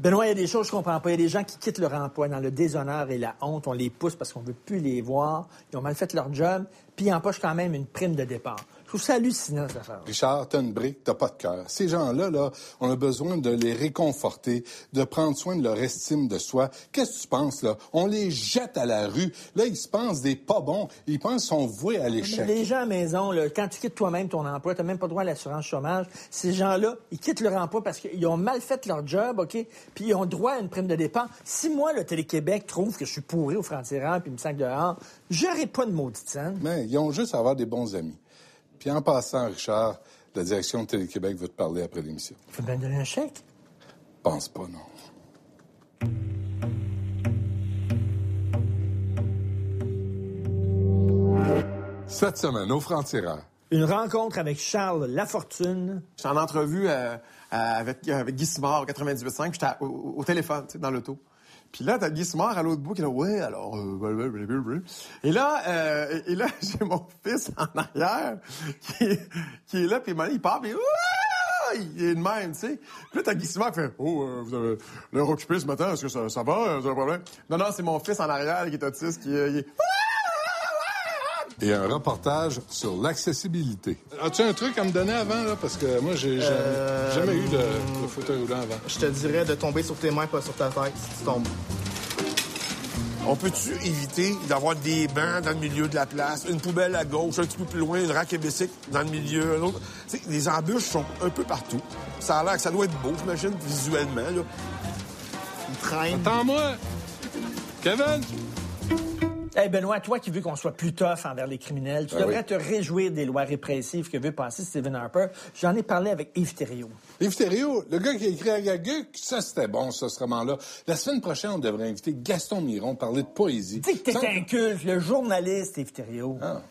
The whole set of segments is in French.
Benoît, il y a des choses que je comprends pas. Il y a des gens qui quittent leur emploi dans le déshonneur et la honte. On les pousse parce qu'on veut plus les voir. Ils ont mal fait leur job, puis ils empochent quand même une prime de départ. Je trouve ça hallucinant, cette affaire. Richard, t'as une brique, t'as pas de cœur. Ces gens-là, là, on a besoin de les réconforter, de prendre soin de leur estime de soi. Qu'est-ce que tu penses, là? On les jette à la rue. Là, ils se pensent des pas bons. Ils pensent qu'ils sont voués à l'échec. Les gens à la maison, là, quand tu quittes toi-même ton emploi, tu n'as même pas droit à l'assurance chômage. Ces gens-là, ils quittent leur emploi parce qu'ils ont mal fait leur job, OK? Puis ils ont droit à une prime de départ. Si moi, le Télé-Québec trouve que je suis pourri au frontières puis me sac dehors, j'aurai pas de maudite scène. Mais ils ont juste à avoir des bons amis. Puis en passant, Richard, la direction de Télé-Québec veut te parler après l'émission. Faut bien donner un chèque? Pense pas, non. Cette semaine, au Franc-Tireur. Une rencontre avec Charles Lafortune. J'étais en entrevue euh, avec, avec Guy Simard au 98.5, puis j'étais au, au téléphone, dans l'auto. Puis là, t'as Guy Simard à l'autre bout qui est là, ouais, alors, euh, et là, euh, et là, j'ai mon fils en arrière qui, est- qui est là, puis il part, puis il est de même, tu sais. Puis là, t'as Guy Simard qui fait, oh, euh, vous avez l'air occupé ce matin, est-ce que ça, ça va, vous avez un problème? Non, non, c'est mon fils en arrière qui est autiste, qui, euh, il est, Et un reportage sur l'accessibilité. As-tu un truc à me donner avant, là? Parce que moi, j'ai jamais, Euh, jamais eu de, de fauteuil roulant avant. Je te dirais de tomber sur tes mains, pas sur ta tête, si tu tombes. On peut-tu éviter d'avoir des bancs dans le milieu de la place, une poubelle à gauche, un petit peu plus loin, une rack et bicycle dans le milieu, un autre? Tu sais, les embûches sont un peu partout. Ça a l'air que ça doit être beau, j'imagine, visuellement. Là. Attends-moi! Kevin! Hey Benoît, toi qui veux qu'on soit plus tough envers les criminels, tu Ben devrais oui. te réjouir des lois répressives que veut passer Stephen Harper. J'en ai parlé avec Yves Thériault. Yves Thériault, le gars qui a écrit Agaguc, ça c'était bon, ça, ce roman-là. La semaine prochaine, on devrait inviter Gaston Miron, parler de poésie. Dis que t'es Sans- un culte, le journaliste Yves Thériault. Ah.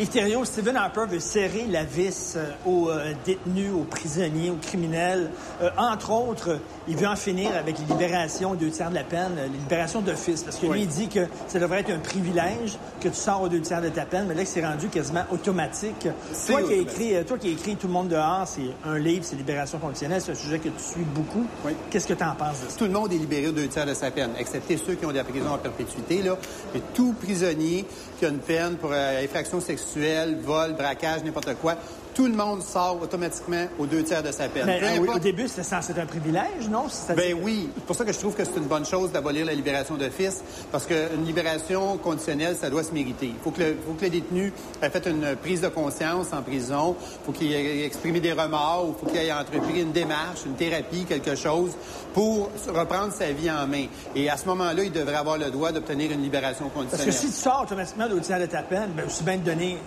Yves Thériault, Stephen Harper veut serrer la vis euh, aux euh, détenus, aux prisonniers, aux criminels. Euh, entre autres, il veut en finir avec les libérations deux tiers de la peine, euh, les libérations d'office. Parce que lui, il dit que ça devrait être un privilège que tu sors aux deux tiers de ta peine, mais là, c'est rendu quasiment automatique. Toi qui, as écrit, euh, toi qui as écrit Tout le monde dehors, c'est un livre, c'est Libération conditionnelle, c'est un sujet que tu suis beaucoup. Oui. Qu'est-ce que tu en penses de ça? Tout le monde est libéré aux deux tiers de sa peine, excepté ceux qui ont de la prison en perpétuité. Là. Et tout prisonnier qui a une peine pour euh, infraction sexuelle, vol, braquage, n'importe quoi, tout le monde sort automatiquement aux deux tiers de sa peine. Mais, euh, oui, au début, c'était censé être un privilège, non? Ben oui, c'est pour ça que je trouve que c'est une bonne chose d'abolir la libération d'office, parce qu'une libération conditionnelle, ça doit se mériter. Il faut que le, faut que le détenu ait fait une prise de conscience en prison, il faut qu'il ait exprimé des remords, il faut qu'il ait entrepris une démarche, une thérapie, quelque chose, pour reprendre sa vie en main. Et à ce moment-là, il devrait avoir le droit d'obtenir une libération Parce conditionnelle. que si tu sors automatiquement deux tiers de ta peine, ben aussi bien de donner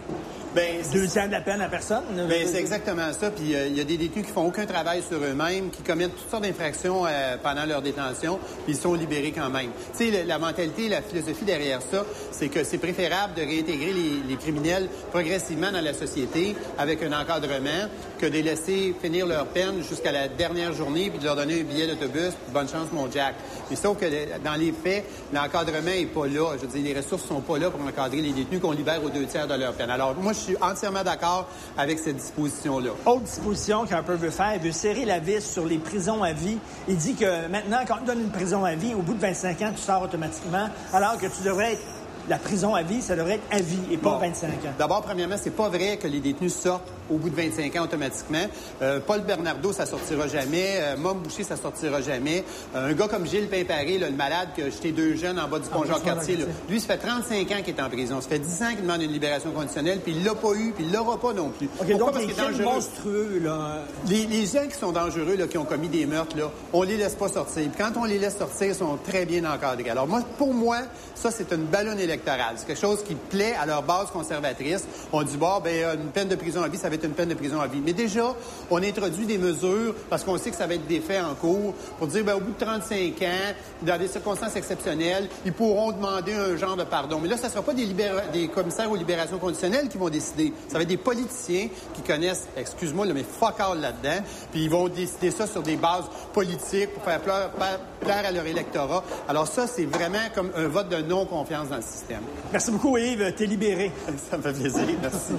Ben, c'est- deux tiers de la peine à personne. Ben, c'est exactement ça. Puis euh, il y a des détenus qui font aucun travail sur eux-mêmes, qui commettent toutes sortes d'infractions euh, pendant leur détention, puis ils sont libérés quand même. Tu sais, la mentalité, la philosophie derrière ça, c'est que c'est préférable de réintégrer les, les criminels progressivement dans la société avec un encadrement que de les laisser finir leur peine jusqu'à la dernière journée puis de leur donner un billet d'autobus. Bonne chance, mon Jack. Mais sauf que dans les faits, l'encadrement est pas là. Je veux dire, les ressources sont pas là pour encadrer les détenus qu'on libère aux deux tiers de leur peine. Alors, moi, suis entièrement d'accord avec cette disposition-là. Autre disposition qu'Harper veut faire, il veut serrer la vis sur les prisons à vie. Il dit que maintenant, quand on te donne une prison à vie, au bout de 25 ans, tu sors automatiquement, alors que tu devrais être... La prison à vie, ça devrait être à vie et pas Bon. 25 ans. D'abord, premièrement, c'est pas vrai que les détenus sortent au bout de 25 ans automatiquement. Euh, Paul Bernardo, ça sortira jamais. Euh, Mom Boucher, ça sortira jamais. Euh, un gars comme Gilles Pimparé, là, le malade qui a jeté deux jeunes en bas du pont Ah, Jacques-Cartier, là, Jacques-Cartier. lui, ça fait 35 ans qu'il est en prison. Ça fait 10 ans qu'il demande une libération conditionnelle, puis il l'a pas eu, puis il l'aura pas non plus. OK, Pourquoi? donc Parce les monstrueux, là... Les, les gens qui sont dangereux, là, qui ont commis des meurtres, là, on les laisse pas sortir. Puis quand on les laisse sortir, ils sont très bien encadrés. Alors moi, pour moi, ça, c'est une ballonne électorale. C'est quelque chose qui plaît à leur base conservatrice. On dit, bon, ben, une peine de prison à vie, ça va être une peine de prison à vie. Mais déjà, on introduit des mesures, parce qu'on sait que ça va être des faits en cours, pour dire, ben, au bout de 35 ans, dans des circonstances exceptionnelles, ils pourront demander un genre de pardon. Mais là, ça sera pas des, commissaires aux libérations conditionnelles qui vont décider. Ça va être des politiciens qui connaissent, excuse-moi, là, mais fuck all là-dedans, puis ils vont décider ça sur des bases politiques pour faire plaire à leur électorat. Alors ça, c'est vraiment comme un vote de non-confiance dans le système. Merci beaucoup, Yves. T'es libéré. Ça me fait plaisir. Merci.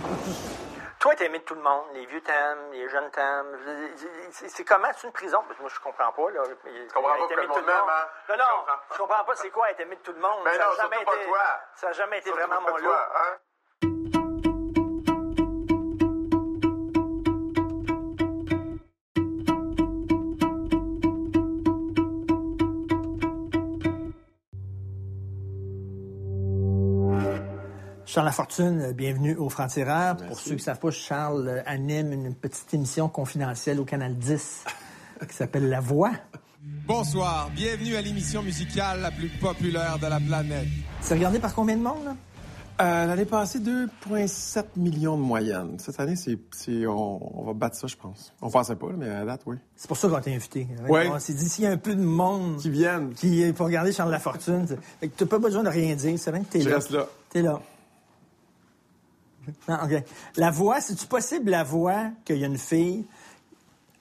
Toi, t'es aimé de tout le monde. Les vieux t'aiment, les jeunes t'aiment. C'est- comment? C'est une prison? Parce que moi, je comprends pas. Là. Je comprends pas que le monde m'aime, hein? Non, non, je comprends pas c'est quoi être aimé de tout le monde. Ben ça n'a jamais, été- jamais été vraiment mon lot. Charles Lafortune, euh, bienvenue au Franc-Tireur. Pour ceux qui ne savent pas, Charles euh, anime une petite émission confidentielle au Canal 10 qui s'appelle La Voix. Bonsoir, bienvenue à l'émission musicale la plus populaire de la planète. C'est regardé par combien de monde? là? Euh, L'année passée, 2,7 millions de moyenne. Cette année, c'est, on, on va battre ça, je pense. On pensait pas, mais à date, oui. C'est pour ça qu'on t'a invité. Ouais. On s'est dit, s'il y a un peu de monde Qui viennent. qui est pour regarder Charles Lafortune, c'est- fait que t'as pas besoin de rien dire. C'est vrai que t'es Je là. reste là. T'es là. Non, OK. La voix, c'est-tu possible, la voix, qu'il y a une fille,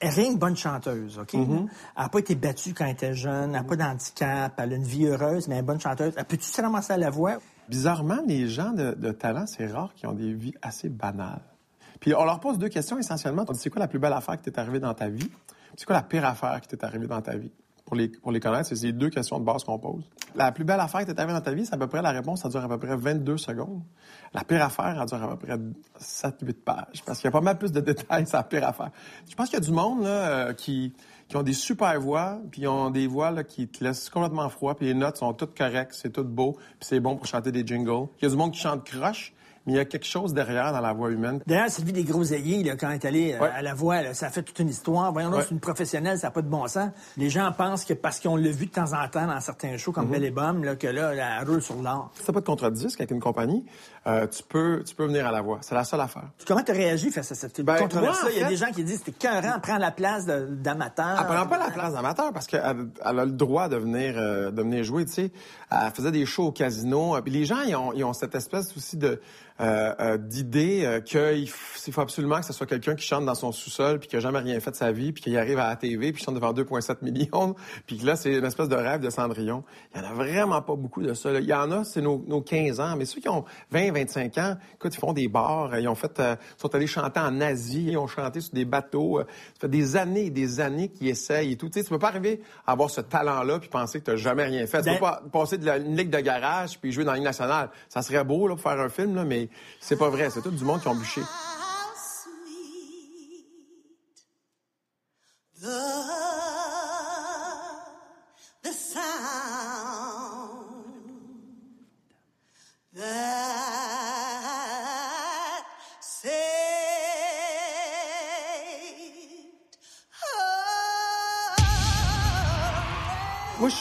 rien que bonne chanteuse, OK? Mm-hmm. Elle n'a pas été battue quand elle était jeune, elle n'a pas d'handicap, elle a une vie heureuse, mais elle est bonne chanteuse. Peux-tu se ramasser à la voix? Bizarrement, les gens de, de talent, c'est rare qui ont des vies assez banales. Puis on leur pose deux questions essentiellement. On dit, c'est quoi la plus belle affaire qui t'est arrivée dans ta vie? C'est quoi la pire affaire qui t'est arrivée dans ta vie? Pour les, les connaître, c'est ces deux questions de base qu'on pose. La plus belle affaire qui t'est arrivée dans ta vie, c'est à peu près la réponse, ça dure à peu près 22 secondes. La pire affaire, elle dure à peu près 7-8 pages. Parce qu'il y a pas mal plus de détails sur la pire affaire. Je pense qu'il y a du monde là, euh, qui, qui ont des super voix, puis ils ont des voix là, qui te laissent complètement froid, puis les notes sont toutes correctes, c'est tout beau, puis c'est bon pour chanter des jingles. Il y a du monde qui chante croche, mais il y a quelque chose derrière dans la voix humaine. D'ailleurs, Sylvie des Groseilliers, là, quand elle est allée euh, Ouais. à la voix, là, ça a fait toute une histoire. Voyons, Ouais. c'est une professionnelle, ça n'a pas de bon sens. Les gens pensent que parce qu'on l'a vu de temps en temps dans certains shows comme Belle et Bomme, là, que là, elle roule sur pas de contrat de disque avec une compagnie, euh, tu peux tu peux venir à la voix. C'est la seule affaire. Comment tu as réagi face à cette Ben, en Il y a des gens qui disent que écœurant, prend la place d'amateur. Elle prend pas la place d'amateur parce qu'elle elle a le droit de venir, euh, de venir jouer, tu sais. Elle faisait des shows au casino. euh, Puis les gens, ils ont, ils ont cette espèce aussi de euh, d'idée qu'il faut absolument que ce soit quelqu'un qui chante dans son sous-sol puis qui a jamais rien fait de sa vie puis qui arrive à la TV puis qui chante devant 2,7 millions puis là, c'est une espèce de rêve de Cendrillon. Il y en a vraiment pas beaucoup de ça. là. Il y en a, c'est nos, nos 15 ans. Mais ceux qui ont 20, 25 ans, écoute, ils font des bars. Ils ont fait, euh, sont allés chanter en Asie. Ils ont chanté sur des bateaux. euh, Ça fait des années et des années qu'ils essayent et tout. Tu sais, tu peux pas arriver à avoir ce talent-là puis penser que tu jamais rien fait. Tu Ben- peux pas passer de la une ligue de garage puis jouer dans la ligue nationale. Ça serait beau là, pour faire un film, là, mais c'est pas vrai. C'est tout du monde qui ont bûché.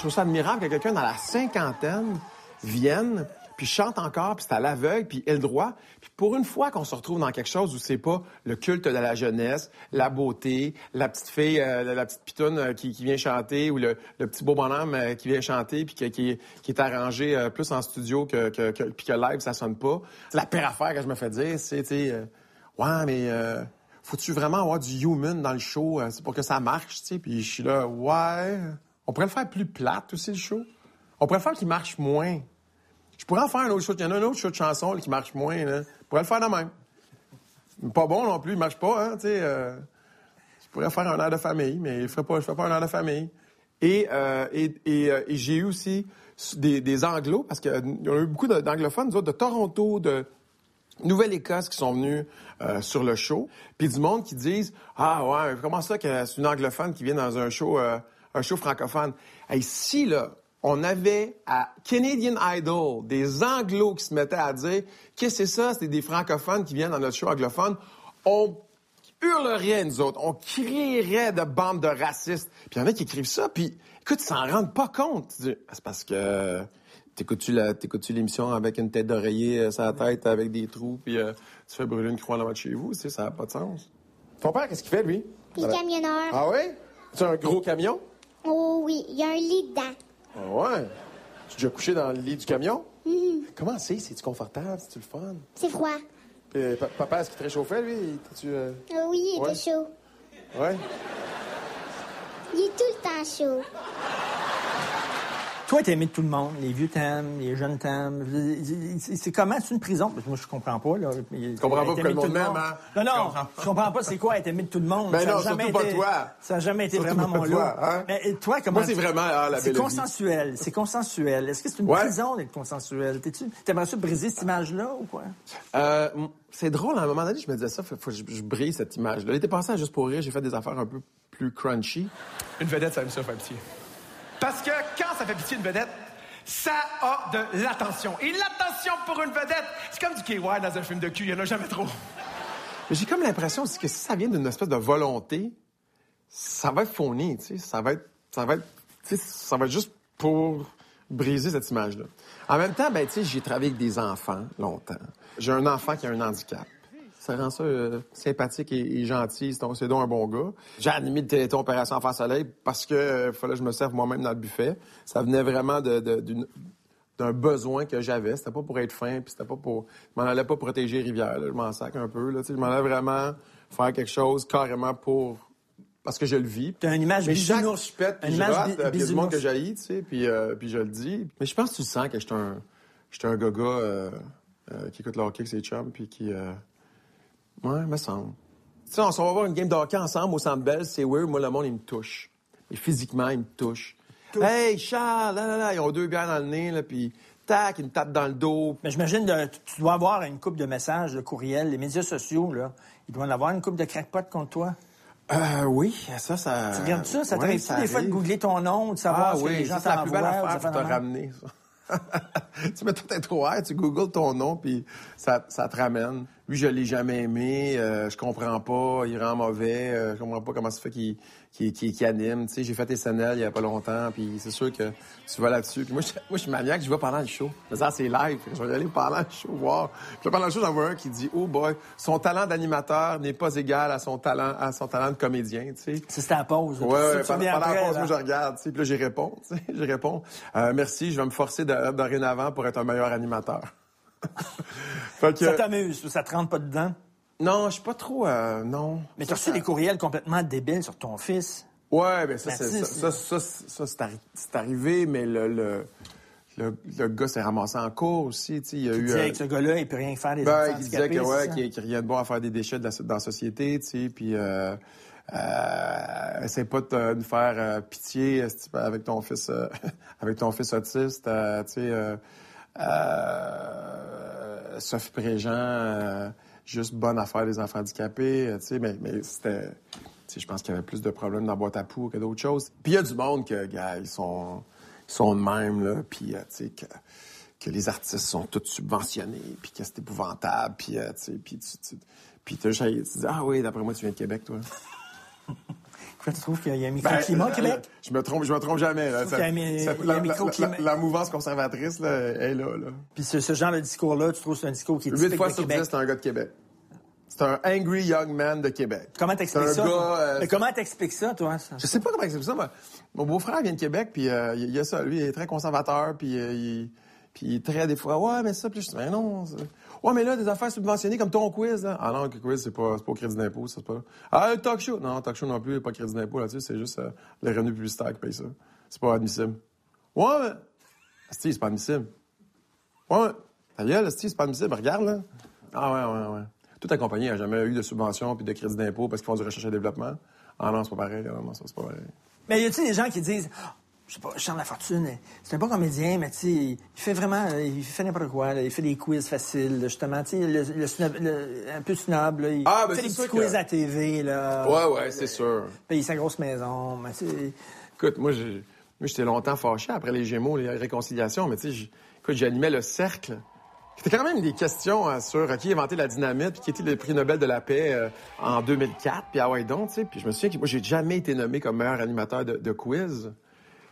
Je trouve ça admirable que quelqu'un dans la cinquantaine vienne, puis chante encore, puis c'est à l'aveugle, puis le droit. Puis pour une fois qu'on se retrouve dans quelque chose où c'est pas le culte de la jeunesse, la beauté, la petite fille, euh, la, petite pitoune euh, qui, vient chanter, ou le, petit beau bonhomme euh, qui vient chanter, puis qui, est arrangé plus en studio que, que, puis que live, ça sonne pas. C'est la pire affaire que je me fais dire, c'est, tu ouais, mais... faut-tu vraiment avoir du human dans le show? pour que ça marche, tu sais. Puis je suis là, ouais. On pourrait le faire plus plate aussi, le show. On pourrait le faire qu'il marche moins. Je pourrais en faire un autre show. Il y en a un autre show de chansons là, qui marche moins. Là. Je pourrais le faire de même. Pas bon non plus, il marche pas, hein, tu euh, je pourrais faire un air de famille, mais je ferais pas, ferais pas un air de famille. Et, euh, euh, et j'ai eu aussi des, des anglos, parce qu'il y a eu beaucoup d'anglophones, nous de Toronto, de, Nouvelle-Écosse qui sont venus sur le show, puis du monde qui disent ah ouais comment ça que c'est une anglophone qui vient dans un show un show francophone. Hey, si là on avait à Canadian Idol des anglos qui se mettaient à dire qu'est-ce que c'est ça? C'est des francophones qui viennent dans notre show anglophone, on hurlerait nous autres, on crierait de bandes de racistes. Puis il y en a qui écrivent ça, puis écoute ils s'en rendent pas compte. Ah, C'est parce que T'écoutes-tu l'émission avec une tête d'oreiller euh, sur la tête, avec des trous, puis euh, tu fais brûler une croix en avant de chez vous, tu sais, ça n'a pas de sens. Ton père, qu'est-ce qu'il fait, lui? Il est camionneur. Ah oui? C'est un gros camion? Oh oui, il y a un lit dedans. Ah ouais? Tu as déjà couché dans le lit du camion? Comment c'est? C'est-tu confortable? C'est-tu le fun? C'est froid. Puis, pa- papa, est-ce qu'il te réchauffait, lui? T'es-tu, euh, Oh oui, il Ouais. était chaud. Ouais? Il est tout le temps chaud. Toi, t'es aimé de tout le monde. Les vieux t'aiment, les jeunes t'aiment. C'est comment? C'est une prison? Parce que moi, je comprends pas. Là. Tu comprends pas pourquoi le monde m'aime, hein? Non, non, Je comprends je comprends pas c'est quoi être aimé de tout le monde. Ben Ça a non, jamais surtout pas été- toi. Ça n'a jamais été Surtout vraiment pas mon toi, lot. hein? Mais toi, comment... Moi, c'est vraiment, ah, la C'est consensuel. C'est consensuel. Est-ce que c'est une Ouais. prison d'être consensuel? T'es-tu... T'aimerais ça briser cette image-là ou quoi? Euh, c'est drôle, à un moment donné, je me disais ça, faut, faut que je, je brise cette image-là. L'été passé, à juste pour rire, j'ai fait des affaires un peu plus crunchy. Une vedette, ça aime ça faire pitié. Parce que quand ça fait pitié une vedette, ça a de l'attention. Et l'attention pour une vedette, c'est comme du KY dans un film de cul, il y en a jamais trop. J'ai comme l'impression que si ça vient d'une espèce de volonté, ça va être fourni, tu sais. Ça va être, ça va être, ça va être juste pour briser cette image-là. En même temps, ben, tu sais, j'ai travaillé avec des enfants longtemps. J'ai un enfant qui a un handicap. Ça rend ça euh, sympathique et, et gentil. C'est donc, c'est un bon gars. J'ai animé le Téléthon Opération Enfant Soleil parce que euh, fallait que je me serve moi-même dans le buffet. Ça venait vraiment de, de- d'une- d'un besoin que j'avais. C'était pas pour être fin, puis c'était pas pour... Je m'en allais pas protéger Rivière, là. Je m'en sac un peu, là. Je m'en allais vraiment faire quelque chose carrément pour... Parce que je le vis. T'as une image Mais chaque bisounours. je pète, puis Une je image rate, bi- puis il y a du monde que j'haïs, tu sais, puis, euh, puis je le dis. Mais je pense que tu sens que j'étais un... J'étais un gars euh, euh, qui écoute le hockey avec ses chums, puis qui... euh, Ouais, me semble. Tu sais, on s'en va voir une game de hockey ensemble au Centre Bell, c'est weird. Moi, le monde, il me touche. Et physiquement, il me touche. Hey, Charles, là, là, là, ils ont deux bières dans le nez, là, puis tac, ils me tapent dans le dos. Mais j'imagine que tu dois avoir une coupe de messages, de courriels, les médias sociaux, là. Ils doivent en avoir une coupe de crackpot contre toi. Euh, oui, ça, ça... Tu regardes ça? Ça Ouais, t'arrive-tu des fois de googler ton nom, de savoir Ah ce que les oui, gens ça, c'est la plus belle t'envoient, affaire pour te ramener, ça. tu mets tout être ouais, tu googles ton nom, puis ça, ça te ramène. Lui, je l'ai jamais aimé, euh, je comprends pas, il rend mauvais, euh, je comprends pas comment ça fait qu'il qu'il- qu'il- qu'il anime. Tu sais, j'ai fait SNL il y a pas longtemps, puis c'est sûr que tu vas là-dessus. Moi, je, moi, je suis maniaque, je vais pendant le show. Ça, c'est live, je vais y aller pendant le show, voir. Puis pendant le show, j'en vois un qui dit, oh boy, son talent d'animateur n'est pas égal à son talent, à son talent de comédien, tu sais. C'est ta pause. Ouais, pendant, la pause, là. moi, je regarde, tu sais, puis là, j'y réponds, tu sais, j'y réponds. Euh, merci, je vais me forcer dorénavant pour être un meilleur animateur. Fait que- Ça t'amuse, ça te rentre pas dedans? non, je suis pas trop, euh, non. Mais Ça, t'as reçu des courriels complètement débiles sur ton fils. Ouais, ben ça, c'est, ça, Baptiste, ça, ça, ça, c'est arri- c'est arrivé, mais le, le, le, le gars s'est ramassé en cours aussi, tu il y a Tu eu... disais euh, que ce gars-là, il peut rien faire des Ben, il disait que, handicapés, ouais, qu'il qu'il y a de bon à faire des déchets de la, dans la société, tu sais, puis euh, euh, essaie pas de de faire euh, pitié avec ton fils, avec ton fils autiste, tu sais, euh, Sophie Préjean, euh, juste bonne à faire des enfants handicapés, euh, tu sais, mais, mais c'était, je pense qu'il y avait plus de problèmes dans la boîte à poux que d'autres choses. Puis il y a du monde que, gars, ils sont, ils sont de même, là, puis, euh, tu sais, que que les artistes sont tous subventionnés, puis que c'est épouvantable, puis tu sais, puis tu, tu, puis tu dis ah oui, d'après moi tu viens de Québec, toi. Tu trouves qu'il y a un Ben, microclimat au euh, Québec? Je me trompe, je me trompe jamais. Là. trouve qu'il y a un mi- il y a un la, la- la- mouvance conservatrice, là, est là. là. Puis ce, ce genre de discours-là, tu trouves que c'est un discours qui est 8 typique fois de sur? 10, c'est un gars de Québec. C'est un angry young man de Québec. Comment t'expliques ça? gars, euh, Mais comment t'expliques ça, toi? ça? Je sais pas comment expliquer ça, mais mon beau-frère vient de Québec, puis euh, il y a ça. Lui, il est très conservateur, puis euh, il, puis il est très des fois, ouais, mais ça, puis je dis, mais non. Ouais, mais là, des affaires subventionnées comme ton quiz, là. Ah non, le quiz, c'est pas, pas au crédit d'impôt, c'est pas. Ah, le talk show. Non, talk show non plus, pas crédit d'impôt là-dessus, c'est juste euh, les revenus publicitaires qui payent ça. C'est pas admissible. Ouais, mais. Asti, c'est pas admissible. Ouais, ta gueule, Asti, c'est pas admissible. Regarde, là. Ah ouais, ouais, ouais. Toute la compagnie n'a jamais eu de subvention puis de crédit d'impôt parce qu'ils font du recherche et développement. Ah non, c'est pas pareil. Ah non, ça, c'est pas pareil. Mais y a-t-il des gens qui disent, je sais pas, Charles Lafortune, c'est un bon comédien, mais tu sais, il fait vraiment, euh, il fait n'importe quoi, là. il fait des quiz faciles, justement, tu sais, le, le snob- le- un peu snob, là, il Ah, ben, fait des petits quiz que- à TV, là. Ouais, ouais, c'est sûr. Paye sa grosse maison, mais Écoute, moi, j'étais longtemps fâché après les Gémeaux, les réconciliations, mais tu sais, j'animais le cercle. C'était quand même des questions euh, sur euh, qui a inventé la dynamite, puis qui était le prix Nobel de la paix euh, en 2004, puis ah ouais donc, tu sais. Puis je me souviens que moi, j'ai jamais été nommé comme meilleur animateur de, de quiz.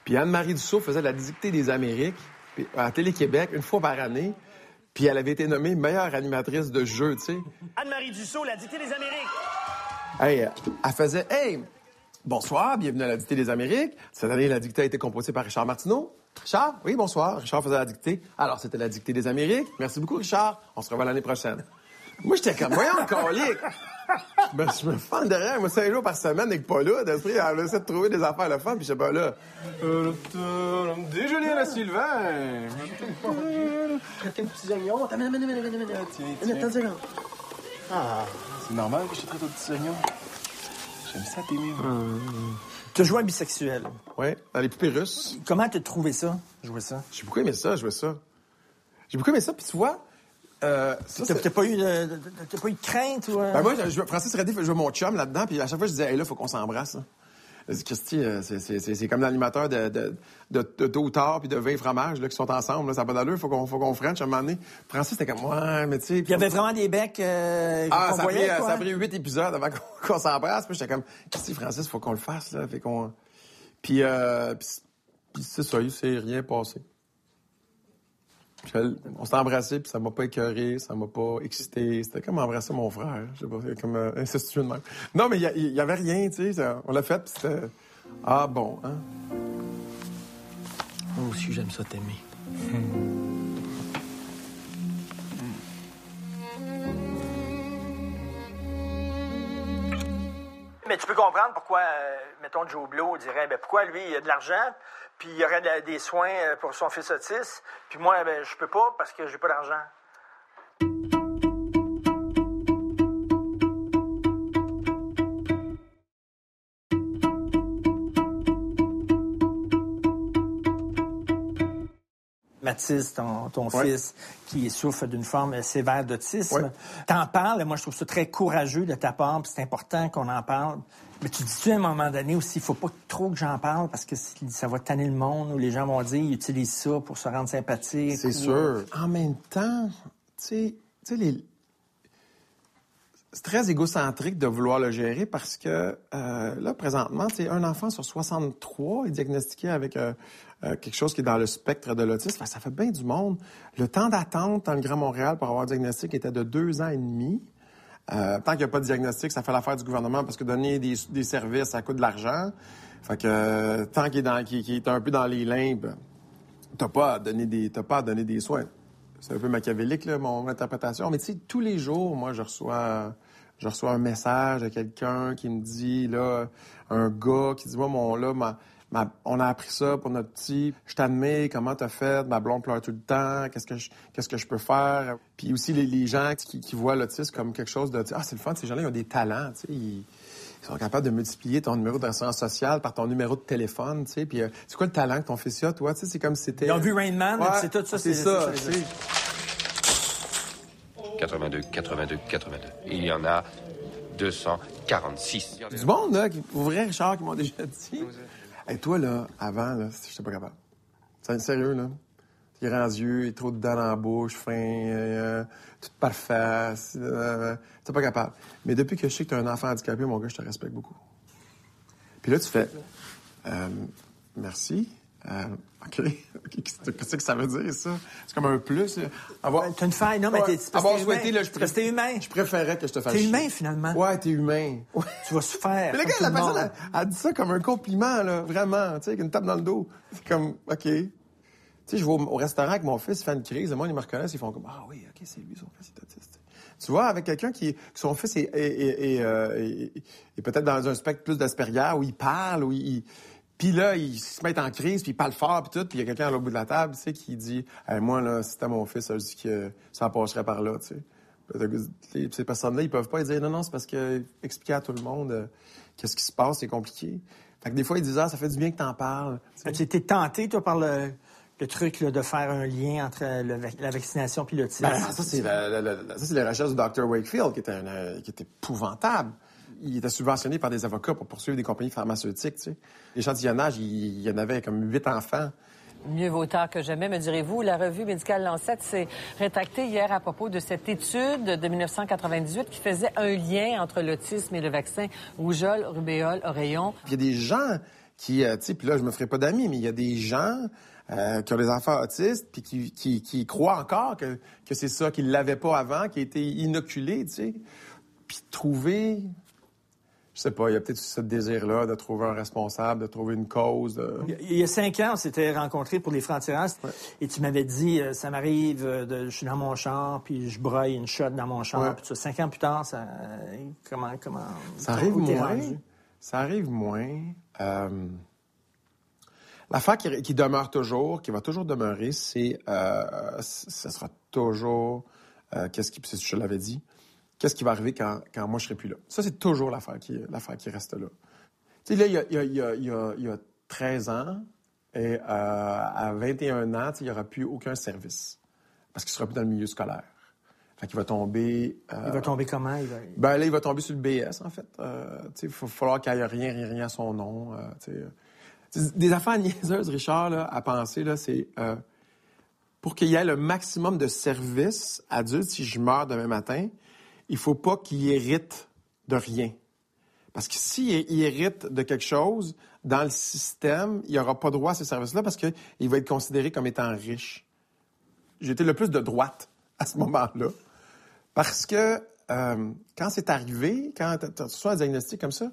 Puis Anne-Marie Dussault faisait la dictée des Amériques puis, à Télé-Québec une fois par année, puis elle avait été nommée meilleure animatrice de jeu, tu sais. Anne-Marie Dussault, la dictée des Amériques. Hey, elle faisait Hey, bonsoir, bienvenue à la dictée des Amériques. Cette année, la dictée a été composée par Richard Martineau. Richard, oui, bonsoir. Richard faisait la dictée. Alors, c'était la dictée des Amériques. Merci beaucoup, Richard. On se revoit l'année prochaine. Moi, j'étais comme, voyons, colique. Ben, je me fends derrière. Moi, cinq jours par semaine avec Paula, d'esprit, elle essaie de trouver des affaires le fun, puis je sais pas là. Déjeuner à la Sylvain. Traiter aux petits oignons. Attends, attends seconde. Ah, c'est normal que je te traite aux petits oignons. J'aime ça t'aimer. Tu as joué un bisexuel. Ouais, dans les poupées russes. Comment t'as trouvé ça, jouer ça? J'ai beaucoup aimé ça, jouer ça. J'ai beaucoup aimé ça, puis tu vois, euh, T'as pas, eu de- t'as pas eu de crainte? Ou, euh? Ben moi, je, je- Francis Reddy fait jouer mon chum là-dedans, puis à chaque fois, je disais, hey, là, faut qu'on s'embrasse. hein. Je Christy, euh, c'est- comme l'animateur de, de, de, de tôt ou tard, puis de vin et fromage, là, qui sont ensemble, là, ça n'a pas d'allure, faut qu'on faut qu'on french à un moment donné. Francis, c'était comme, ouais, mais tu sais... Il y avait vraiment des becs euh, Ah, ça a, pris, voyait, euh, quoi. ça a pris huit épisodes avant qu'on s'embrasse. Puis j'étais comme, Christy, Francis, faut qu'on le fasse, là. Fait qu'on... Puis, euh, puis, puis c'est ça, il s'est rien passé. On s'est embrassé, puis ça m'a pas écœuré, ça m'a pas excité. C'était comme embrasser mon frère. Je sais pas, c'est comme euh, incestueux de même. Non, mais il y avait rien, tu sais. On l'a fait, puis c'était... Ah bon, hein? Moi aussi, j'aime ça t'aimer. Mais tu peux comprendre pourquoi, euh, mettons, Joe Blow dirait, ben, pourquoi lui, il a de l'argent, puis il y aurait de- des soins euh, pour son fils autiste, puis moi, ben, je peux pas parce que j'ai pas d'argent. Mathis, ton, ton Ouais. fils, qui souffre d'une forme sévère d'autisme. Ouais. T'en parles, moi je trouve ça très courageux de ta part, puis c'est important qu'on en parle. Mais tu dis-tu à un moment donné aussi, il faut pas trop que j'en parle parce que ça va tanner le monde ou les gens vont dire, ils utilisent ça pour se rendre sympathique. C'est ou- sûr. En même temps, tu sais, les... c'est très égocentrique de vouloir le gérer parce que euh, là, présentement, un enfant sur 63 est diagnostiqué avec euh, euh, quelque chose qui est dans le spectre de l'autisme. Que Ça fait bien du monde. Le temps d'attente dans le Grand Montréal pour avoir un diagnostic était de deux ans et demi. Euh, tant qu'il n'y a pas de diagnostic, ça fait l'affaire du gouvernement parce que donner des, services, ça coûte de l'argent. Fait que euh, tant qu'il est, un peu dans les limbes, t'as pas à donner des pas à donner des soins. C'est un peu machiavélique là, mon interprétation, mais tu sais tous les jours, moi je reçois je reçois un message de quelqu'un qui me dit là un gars qui dit moi mon là ma, ma- on a appris ça pour notre petit, je t'admets, comment t'as fait, ma blonde pleure tout le temps, qu'est-ce que je qu'est-ce que je peux faire? Puis aussi les, les gens qui, qui voient l'autisme comme quelque chose de ah c'est le fun, ces gens-là ils ont des talents, tu sais, ils, ils sont capables de multiplier ton numéro d'assurance sociale par ton numéro de téléphone, tu sais. Puis euh, c'est quoi le talent que ton fils a, toi? Tu sais, c'est comme si c'était... Ils ont vu Rain Man, Ouais, c'est tout ça. c'est ça, c'est- tu sais. 82, 82, 82. Il y en a 246. Du monde, là, qui, pour vrai, Richard, qui m'ont déjà dit. Et toi, là, avant, là, j'étais pas capable. C'est sérieux, là. T'es yeux, il est trop de dents dans la bouche, fin, euh, tout parfait. euh, T'es pas capable. Mais depuis que je sais que t'as un enfant handicapé, mon gars, je te respecte beaucoup. Puis là, tu fais. euh, merci. Euh, OK. Qu'est-ce que ça veut dire, ça? C'est comme un plus. là. Avoir... T'as une faille, non, mais t'es- parce Avoir souhaité, là, je C'est parce que t'es humain. Je préférais que je te fasse T'es humain, finalement. Ouais, t'es humain. Tu vas souffrir. Mais le gars, la personne, elle, elle dit ça comme un compliment, là, vraiment, tu sais, avec une tape dans le dos. C'est comme, OK. Tu sais, je vais au, au restaurant avec mon fils, il fait une crise, et moi, ils me reconnaissent, ils font comme, ah oui, OK, c'est lui, son fils est autiste. Tu vois, avec quelqu'un qui, que son fils est, est, euh, est- est peut-être dans un spectre plus d'Asperger, où il parle, où il... puis là, il se met en crise, puis il parle fort, puis tout, puis il y a quelqu'un à l'autre bout de la table, tu sais, qui dit Hey, Moi, là, si c'était mon fils, je dis que ça passerait par là, tu sais. Puis Ces personnes-là, ils peuvent pas dire Non, non, c'est parce que expliquer à tout le monde euh, qu'est-ce qui se passe, c'est compliqué. Fait que des fois, ils disent Ah, ça fait du bien que t'en parles. Tu été tenté, toi, par le, le truc là, de faire un lien entre le vac- la vaccination et l'autisme? Ben, ça, c'est la, la- la- ça, c'est la recherche du Dr. Wakefield qui était, un, euh, qui était épouvantable. Il était subventionné par des avocats pour poursuivre des compagnies pharmaceutiques. Tu sais. L'échantillonnage, il, il y en avait comme huit enfants. Mieux vaut tard que jamais, me direz-vous. La revue médicale Lancet s'est rétractée hier à propos de cette étude de 1998 qui faisait un lien entre l'autisme et le vaccin rougeole, rubéole, oreillon. Il y a des gens qui, euh, tu puis là, je me ferai pas d'amis, mais il y a des gens euh, qui ont des enfants autistes, puis qui, qui, qui croient encore que, que c'est ça, qu'ils l'avaient pas avant, qui a été inoculé, tu sais. Puis trouver... je sais pas, il y a peut-être ce désir-là de trouver un responsable, de trouver une cause. de- Il y a cinq ans, on s'était rencontrés pour les francs-tireurs et tu m'avais dit, euh, ça m'arrive, euh, de, je suis dans mon char, puis je broye une shot dans mon. Ouais. Puis ça, cinq ans plus tard, ça, euh, comment, comment, Ça arrive moins. rendu? Ça arrive moins. L'affaire qui, qui demeure toujours, qui va toujours demeurer, c'est, euh, ce sera toujours, qu'est-ce qui, je l'avais dit, qu'est-ce qui va arriver quand, quand moi je serai plus là? Ça, c'est toujours l'affaire qui, l'affaire qui reste là. Tu sais, là, il y a, il y a- il y a- il y a- il y a 13 ans et euh, à 21 ans, il n'y aura plus aucun service parce qu'il ne sera plus dans le milieu scolaire. Fait qu'il va tomber... euh, Il va tomber comment? Il va- ben là, il va tomber sur le BS, en fait. Euh, il va falloir qu'il n'y ait rien, rien, rien à son nom. Des affaires niaiseuses, Richard, là, à penser, là, c'est pour qu'il y ait le maximum de services adultes, si je meurs demain matin, il faut pas qu'il hérite de rien. Parce que s'il il hérite de quelque chose, dans le système, il n'aura pas droit à ces services-là parce qu'il va être considéré comme étant riche. J'étais le plus de droite à ce moment-là. Parce que euh, quand c'est arrivé, quand tu reçois un diagnostic comme ça,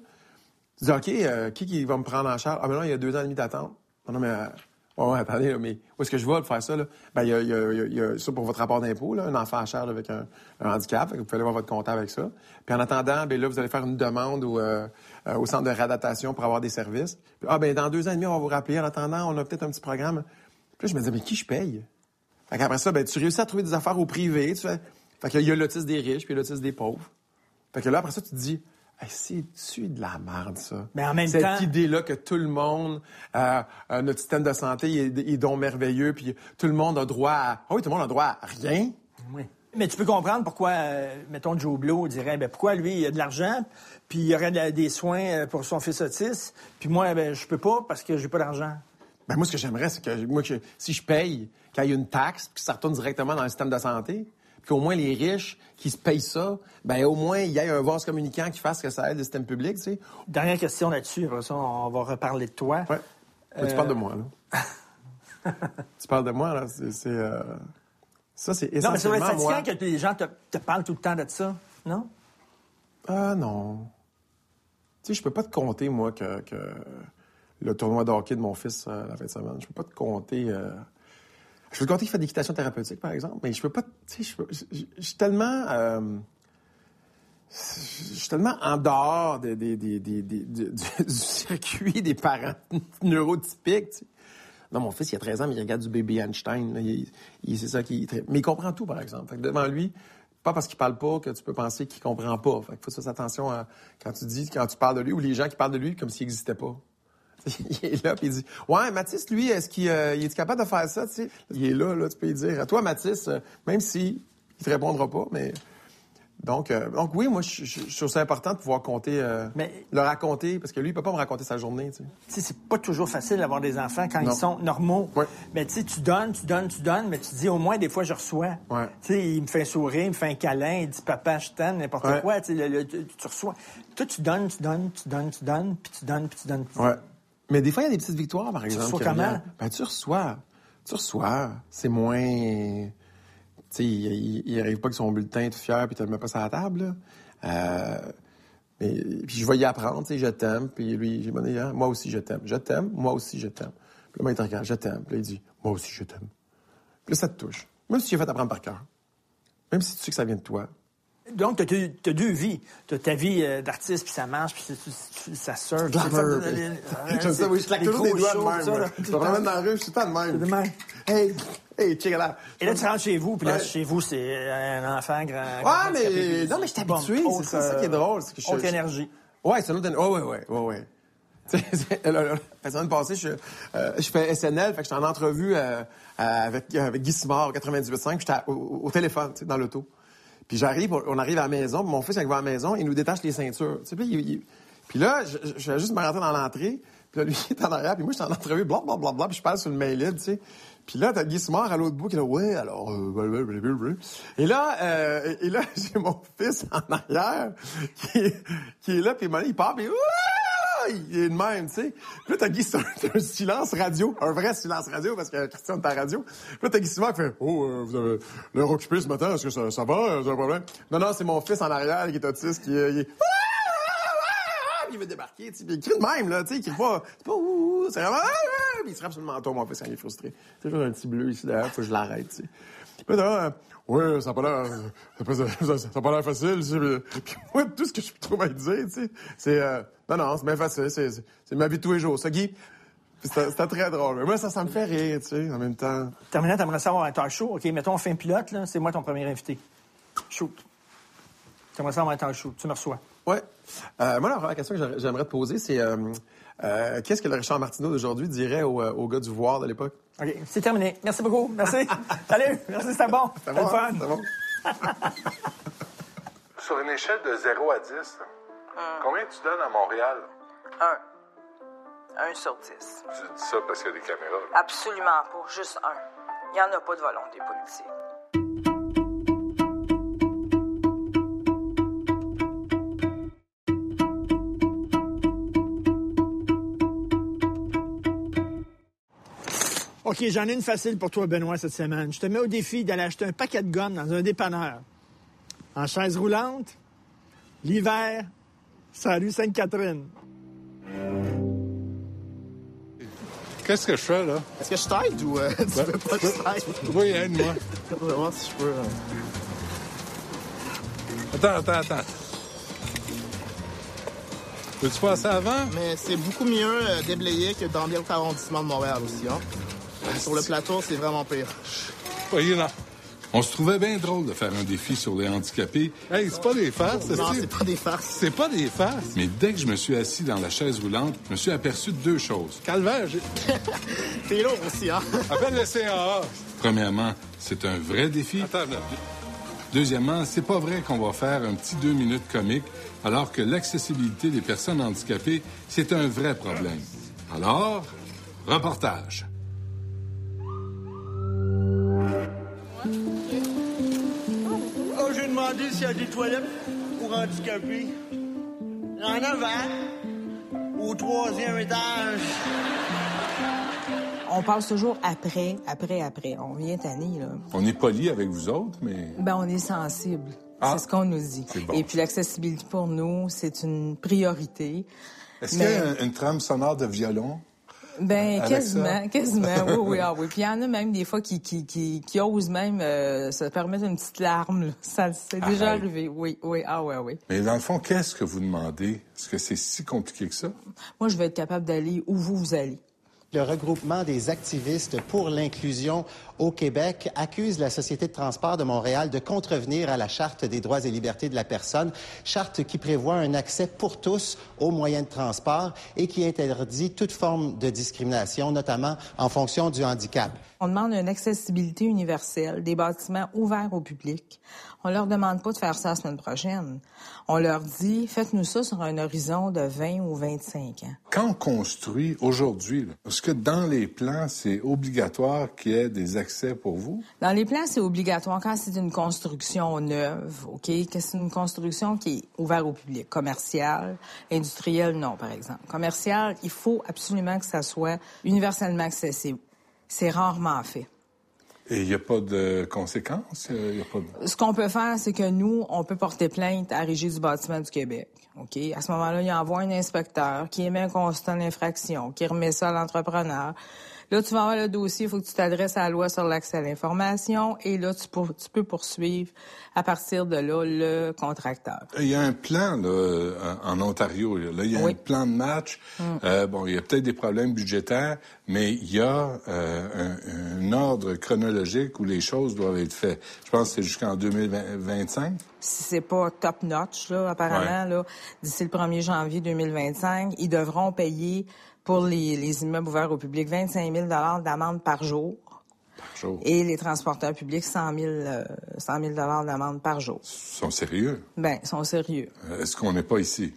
tu dis OK, euh, qui, va me prendre en charge? Ah, mais non, il y a deux ans et demi d'attente. Non, non, mais. euh, ouais, attendez, mais où est-ce que je vais faire ça? Là? Ben, il y y y a- ça pour votre rapport d'impôt, un enfant à charge avec un, handicap. Vous pouvez aller voir votre comptable avec ça. Puis en attendant, ben là, vous allez faire une demande au, euh, euh, au centre de réadaptation pour avoir des services. Puis, ah, ben dans deux ans et demi, on va vous rappeler. En attendant, on a peut-être un petit programme. Puis là, je me disais, mais qui je paye? Fait qu'après ça, ben, tu réussis à trouver des affaires au privé. Tu fais... Fait y a l'autisme des riches puis l'autisme des pauvres. Fait que là, après ça, tu te dis, Hey, c'est-tu de la merde, ça? Mais en même Cette temps- idée-là que tout le monde, euh, euh, notre système de santé il est, il est donc merveilleux, puis tout le monde a droit à... Ah oui, tout le monde a droit à rien? Oui. Mais tu peux comprendre pourquoi, euh, mettons, Joe Blow dirait, ben, pourquoi lui, il a de l'argent, puis il y aurait de des soins pour son fils autiste, puis moi, ben, je peux pas parce que j'ai pas d'argent. Ben, moi, ce que j'aimerais, c'est que moi, que si je paye, qu'il y ait une taxe, puis que ça retourne directement dans le système de santé, qu'au moins les riches qui se payent ça, ben au moins il y ait un vase communicant qui fasse que ça aide le système public, tu sais. Dernière question là-dessus, ça, on va reparler de toi. Ouais. Tu parles de moi, là. tu parles de moi, là. C'est... c'est, euh, Ça, c'est Non, mais ça doit essentiellement être moi. fatigant que les gens te, te parlent tout le temps de ça, non? Ah non. Tu sais, je peux pas te compter, moi, que, que le tournoi de hockey de mon fils euh, la fin de semaine. Je peux pas te compter. Je peux te compter qu'il fait de l'équitation thérapeutique, par exemple, mais je peux pas. Tu sais, je suis tellement. euh, Je suis tellement en dehors du, du- circuit des parents neurotypiques. Non, mon fils, il a 13 ans, mais il regarde du bébé Einstein. Il- c'est ça. Mais il comprend tout, par exemple. Fait que devant lui, pas parce qu'il parle pas que tu peux penser qu'il comprend pas. Fait qu'il faut faire attention à, quand tu dis, quand tu parles de lui, ou les gens qui parlent de lui comme s'il n'existait pas. il est là, puis il dit Ouais, Mathis, lui, est-ce qu'il euh, il est capable de faire ça? tu sais? Il est là, là, tu peux lui dire. À toi, Mathis, euh, même si il te répondra pas, mais. Donc, euh, donc oui, moi, je, je- je trouve ça important de pouvoir compter, euh, le raconter, parce que lui, il peut pas me raconter sa journée, tu sais. C'est pas toujours facile d'avoir des enfants quand Non. ils sont normaux. Mais tu sais, tu donnes, tu donnes, tu donnes, mais tu dis au moins des fois je reçois. Ouais. Tu sais, il me fait un sourire, il me fait un câlin, il dit papa, je t'aime, n'importe Ouais. quoi. Tu, sais, le- le- tu, tu reçois. Toi, tu donnes, tu donnes, tu donnes, tu donnes, puis tu donnes, puis tu donnes. puis tu donnes. Mais des fois, il y a des petites victoires, par exemple. reçois qui comment? Ben, tu reçois. Tu reçois. C'est moins. Tu sais, il, il, il arrive pas avec son bulletin tout fier puis tu le mets pas sur la table. Euh, mais, puis je vais y apprendre, tu sais, je t'aime. Puis lui, j'ai demandé, hein, moi aussi, je t'aime. Je t'aime, moi aussi, je t'aime. Puis là, il te regarde, je t'aime. Puis là, il dit, moi aussi, je t'aime. Puis là, ça te touche. Même si tu es fait apprendre par cœur. Même si tu sais que ça vient de toi. Donc, tu as, deux vies. Tu as ta vie euh, d'artiste, puis ça marche, puis ça Glamour. euh, J'aime ça, oui, je claque toujours des doigts de même. ça, là, Je vraiment temps. dans la rue, je suis temps de même. De même. Hey, hey, check it out. Et là, tu rentres chez vous, puis là, Ouais. chez vous, c'est un enfant grand. Ouais, mais non, mais je suis habitué. C'est ça, ça qui est euh, drôle. c'est que je- Autre je- énergie. Ouais, c'est une autre. Ouais, ouais, ouais, ouais, ouais. La- semaine passée, je, euh, je fais SNL, fait que j'étais en entrevue euh, euh, avec, avec Guy Simard au 98.5, puis j'étais au, au téléphone, dans l'auto. Puis j'arrive, on arrive à la maison, mon fils arrive à la maison, il nous détache les ceintures. Tu sais, puis, il- il- là, je, je, vais juste me rentrer dans l'entrée, puis là, lui, il est en arrière, puis moi, je suis en entrevue, blablabla, bla, bla, puis je parle sur le mail tu sais. Puis là, t'as Guy Simard à l'autre bout qui est là, ouais, alors, euh. Et là, euh, et là, j'ai mon fils en arrière qui, qui est là, puis il part, puis! Il est de même, tu sais. Puis là, t'as Guy t'as un silence radio, un vrai silence radio, parce que Christian est à radio. Puis là, t'as Guy Simard qui fait, oh, euh, vous avez l'air occupé ce matin, est-ce que ça, ça va, vous avez un problème? Non, non, c'est mon fils en arrière qui est autiste, qui est... il est- qui veut débarquer, tu sais, il crie de même, là, tu sais, il crie pas, c'est pas ouh, c'est vraiment, ah, ah, il se frappe sur le menton, mon fils, quand il est frustré. C'est toujours un petit bleu ici, derrière, faut que je l'arrête, tu sais. Puis là, ouais, ça n'a pas l'air, ça pas- ça- ça a pas l'air facile, tu sais, puis- puis moi, tout ce que je trouve à dire, tu sais, c'est, euh, non, non, c'est bien facile, c'est, c'est, c'est ma vie de tous les jours, ça, Guy. Puis C'était très drôle. Mais moi, ça, ça me fait rire, tu sais, en même temps. Terminant, t'aimerais savoir un talk show. OK, mettons, on fait un pilote, là. C'est moi ton premier invité. Shoot. T'aimerais savoir un talk show. Tu me reçois. Ouais. Euh, moi, la première question que j'aimerais- te poser, c'est euh, euh, qu'est-ce que le Richard Martineau d'aujourd'hui dirait au, euh, au gars du voir de l'époque? OK, c'est terminé. Merci beaucoup. Merci. Salut. Merci, c'était bon. C'était bon, fun. bon. Sur une échelle de 0 à 10, combien tu donnes à Montréal? Un. Un sur dix. Tu dis ça parce qu'il y a des caméras. Absolument pas. Juste un. Il n'y en a pas de volonté politique. OK, j'en ai une facile pour toi, Benoît, cette semaine. Je te mets au défi d'aller acheter un paquet de gomme dans un dépanneur. En chaise roulante, l'hiver, la rue Sainte-Catherine. Qu'est-ce que je fais, là? Est-ce que je t'aide ou euh, tu veux pas que je t'aide? Oui, aide-moi. Je vais voir si je peux. euh, Attends, attends, attends. Peux-tu passer avant? Mais c'est beaucoup mieux euh, déblayé que dans bien arrondissement de Montréal aussi. Hein? Sur le plateau, c'est vraiment pire. Voyez là. On se trouvait bien drôle de faire un défi sur les handicapés. Hey, c'est pas des farces, Non, c'est c'est pas des farces. C'est pas des farces. Mais dès que je me suis assis dans la chaise roulante, je me suis aperçu de deux choses. Calvaire, j'ai... T'es lourd aussi, hein? Appelle le CAA. Premièrement, c'est un vrai défi. Deuxièmement, c'est pas vrai qu'on va faire un petit deux minutes comique, alors que l'accessibilité des personnes handicapées, c'est un vrai problème. Alors, reportage. S'il y a des toilettes pour handicapés. Il y en a 20 au troisième étage. On passe toujours après, après, après. On vient tanner, là. On est poli avec vous autres, mais... Ben, on est sensible. Ah. C'est ce qu'on nous dit. Bon. Et puis l'accessibilité pour nous, c'est une priorité. Est-ce Mais- qu'il y a une trame sonore de violon? Ben, Alexa? quasiment, quasiment, oui, oui, ah oui. Puis il y en a même des fois qui, qui, qui, qui osent même euh, se permettre une petite larme. là. Ça, c'est déjà Arrête. arrivé, oui, oui, ah ouais, oui. Mais dans le fond, qu'est-ce que vous demandez? Est-ce que c'est si compliqué que ça? Moi, je vais être capable d'aller où vous, vous allez. Le regroupement des activistes pour l'inclusion au Québec accuse la Société de transport de Montréal de contrevenir à la Charte des droits et libertés de la personne, charte qui prévoit un accès pour tous aux moyens de transport et qui interdit toute forme de discrimination, notamment en fonction du handicap. On demande une accessibilité universelle, des bâtiments ouverts au public. On leur demande pas de faire ça la semaine prochaine. On leur dit, faites-nous ça sur un horizon de 20 ou 25 ans. Quand on construit aujourd'hui, là, est-ce que dans les plans, c'est obligatoire qu'il y ait des accès pour vous? Dans les plans, c'est obligatoire quand c'est une construction neuve, OK? Que c'est une construction qui est ouverte au public. Commercial, industriel, non, par exemple. Commercial, il faut absolument que ça soit universellement accessible. C'est rarement fait. Et il n'y a pas de conséquences? Y a pas de... Ce qu'on peut faire, c'est que nous, on peut porter plainte à Régie du bâtiment du Québec. OK? À ce moment-là, il envoie un inspecteur qui émet un constat d'infraction, qui remet ça à l'entrepreneur. Là, tu vas avoir le dossier, il faut que tu t'adresses à la loi sur l'accès à l'information et là, tu, pour- tu peux poursuivre à partir de là le contracteur. Il y a un plan là, en Ontario. Là, il y a Oui. un plan de match. Mm. Euh, bon, il y a peut-être des problèmes budgétaires, mais il y a euh, un, un ordre chronologique où les choses doivent être faites. Je pense que c'est jusqu'en 2025. Si c'est pas top notch, là, apparemment, là, d'ici le 1er janvier 2025, ils devront payer pour les, les immeubles ouverts au public 25 000 d'amende par jour. Par jour. Et les transporteurs publics, 100 000, euh, 100 000 d'amende par jour. Ils sont sérieux? Ben, ils sont sérieux. Euh, Est-ce qu'on n'est pas ici?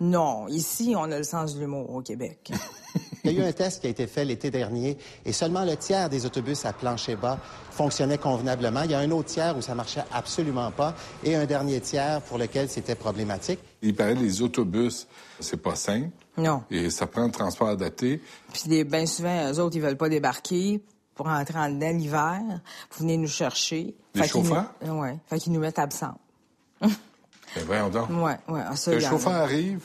Non, ici, on a le sens de l'humour au Québec. Il y a eu un test qui a été fait l'été dernier et seulement le tiers des autobus à plancher bas fonctionnaient convenablement. Il y a un autre tiers où ça marchait absolument pas et un dernier tiers pour lequel c'était problématique. Il paraît que les autobus, c'est pas simple. Non. Et ça prend un transport adapté. Puis bien souvent, eux autres, ils veulent pas débarquer pour entrer en dedans l'hiver. Vous venez nous chercher. Les Fait chauffeurs? Nous... Ouais. Fait qu'ils nous mettent absents. Ben voyons donc. Ah, ça, Le a. chauffeur arrive,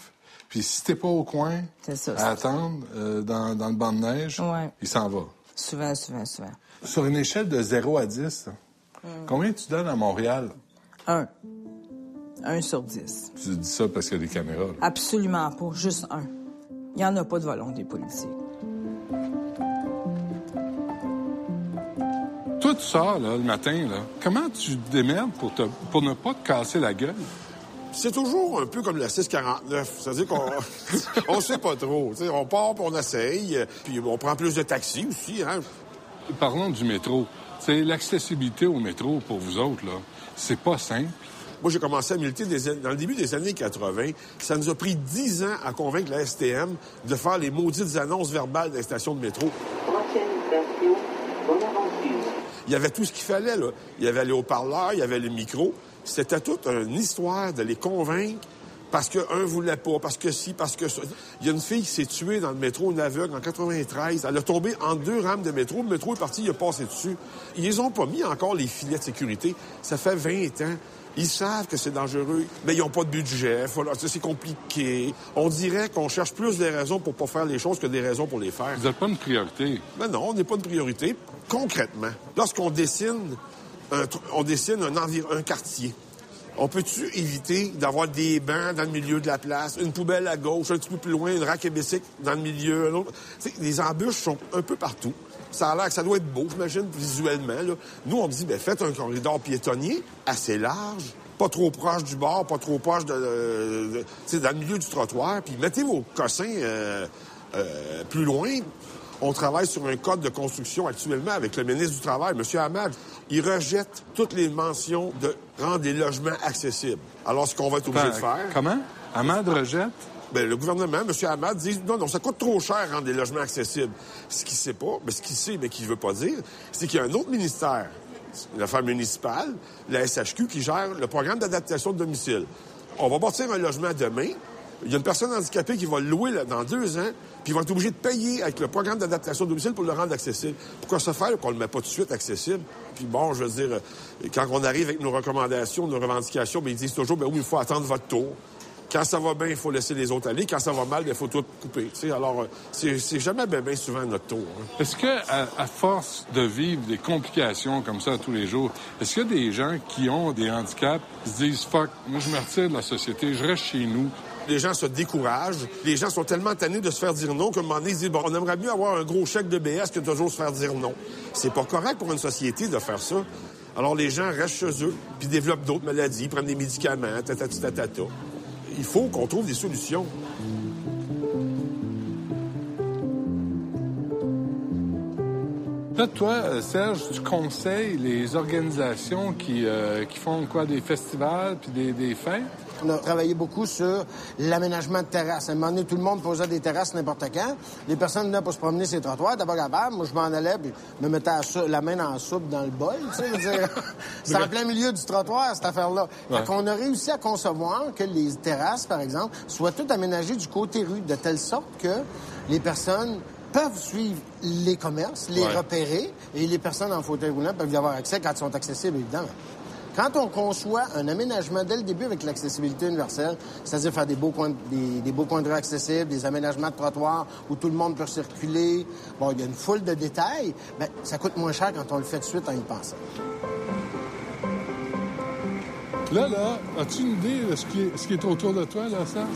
Puis si t'es pas au coin, ça, à attendre euh, dans, dans le banc de neige, Ouais. il s'en va. Souvent, souvent, souvent. Sur une échelle de 0 à 10, là, Hmm. combien tu donnes à Montréal? Un. Un sur dix. Tu dis ça parce qu'il y a des caméras. là. Absolument pas. Juste un. Il n'y en a pas de volonté politique. Toi, tu sors là, le matin, là. comment tu te démerdes pour, te, pour ne pas te casser la gueule? C'est toujours un peu comme la 649. C'est-à-dire qu'on on sait pas trop. Tu sais, on part, puis on essaye, puis on prend plus de taxis aussi. Hein? Parlons du métro. C'est l'accessibilité au métro pour vous autres, là. C'est pas simple. Moi, j'ai commencé à militer dans le début des années 80. Ça nous a pris 10 ans à convaincre la STM de faire les maudites annonces verbales des stations de métro. Il y avait tout ce qu'il fallait, là. Il y avait les haut-parleurs, il y avait les micros. C'était toute une histoire de les convaincre parce qu'un voulait pas, parce que si, parce que ça. Il y a une fille qui s'est tuée dans le métro, une aveugle, en 93. Elle a tombé en deux rames de métro. Le métro est parti, il a passé dessus. Ils ont pas mis encore les filets de sécurité. Ça fait 20 ans. Ils savent que c'est dangereux, mais ils n'ont pas de budget. C'est compliqué. On dirait qu'on cherche plus des raisons pour pas faire les choses que des raisons pour les faire. Vous n'êtes pas une priorité. Mais non, on n'est pas une priorité. Concrètement, lorsqu'on dessine un, on dessine un, un quartier, on peut-tu éviter d'avoir des bancs dans le milieu de la place, une poubelle à gauche, un petit peu plus loin, une rack et dans le milieu, un autre? Les embûches sont un peu partout. Ça a l'air que ça doit être beau, j'imagine, visuellement. là. Nous, on dit, ben, faites un corridor piétonnier assez large, pas trop proche du bord, pas trop proche de, de- de- tu sais, dans le milieu du trottoir, puis mettez vos cossins euh, euh, plus loin. On travaille sur un code de construction actuellement avec le ministre du Travail, M. Hamad. Il rejette toutes les mentions de rendre les logements accessibles. Alors, ce qu'on va être obligé de faire... Comment? Amad rejette? Ben, le gouvernement, M. Hamad, dit non, non, ça coûte trop cher rendre des logements accessibles. Ce qu'il sait pas, ben, ce qu'il sait, mais qu'il veut pas dire, c'est qu'il y a un autre ministère, l'affaire municipale, la SHQ, qui gère le programme d'adaptation de domicile. On va bâtir un logement demain. Il y a une personne handicapée qui va le louer dans deux ans, puis va être obligé de payer avec le programme d'adaptation de domicile pour le rendre accessible. Pourquoi se faire qu'on le met pas tout de suite accessible? Puis bon, je veux dire, euh, quand on arrive avec nos recommandations, nos revendications, ben, ils disent toujours, ben oui, il faut attendre votre tour. Quand ça va bien, il faut laisser les autres aller. Quand ça va mal, il faut tout couper. tu sais. Alors, euh, c'est jamais bien, bien souvent notre tour. hein. Est-ce que, à, à force de vivre des complications comme ça tous les jours, est-ce qu'il y a des gens qui ont des handicaps qui se disent fuck, moi je me retire de la société, je reste chez nous? Les gens se découragent. Les gens sont tellement tannés de se faire dire non qu'à un moment donné, ils disent, bon, on aimerait mieux avoir un gros chèque de BS que de toujours se faire dire non. C'est pas correct pour une société de faire ça. Alors, les gens restent chez eux, puis développent d'autres maladies, prennent des médicaments, tatati tatata. Il faut qu'on trouve des solutions. Là, toi, euh, Serge, tu conseilles les organisations qui, euh, qui font quoi, des festivals puis des, des fêtes? On a travaillé beaucoup sur l'aménagement de terrasses. À un moment donné, tout le monde posait des terrasses n'importe quand. Les personnes venaient pour se promener sur les trottoirs. D'abord, capable. Moi, je m'en allais, puis je me mettais la, main dans la soupe dans le bol. Tu sais, c'est en plein milieu du trottoir, cette affaire-là. Ouais. Fait qu'on a réussi à concevoir que les terrasses, par exemple, soient toutes aménagées du côté rue, de telle sorte que les personnes peuvent suivre les commerces, les Ouais. repérer, et les personnes en fauteuil roulant peuvent y avoir accès quand ils sont accessibles, évidemment. Quand on conçoit un aménagement dès le début avec l'accessibilité universelle, c'est-à-dire faire des beaux, coins, des, des beaux coins de rue accessibles, des aménagements de trottoirs où tout le monde peut circuler, bon, il y a une foule de détails, ben, ça coûte moins cher quand on le fait de suite en y pensant. Là, là, as-tu une idée de ce qui est, ce qui est autour de toi, là, Serge?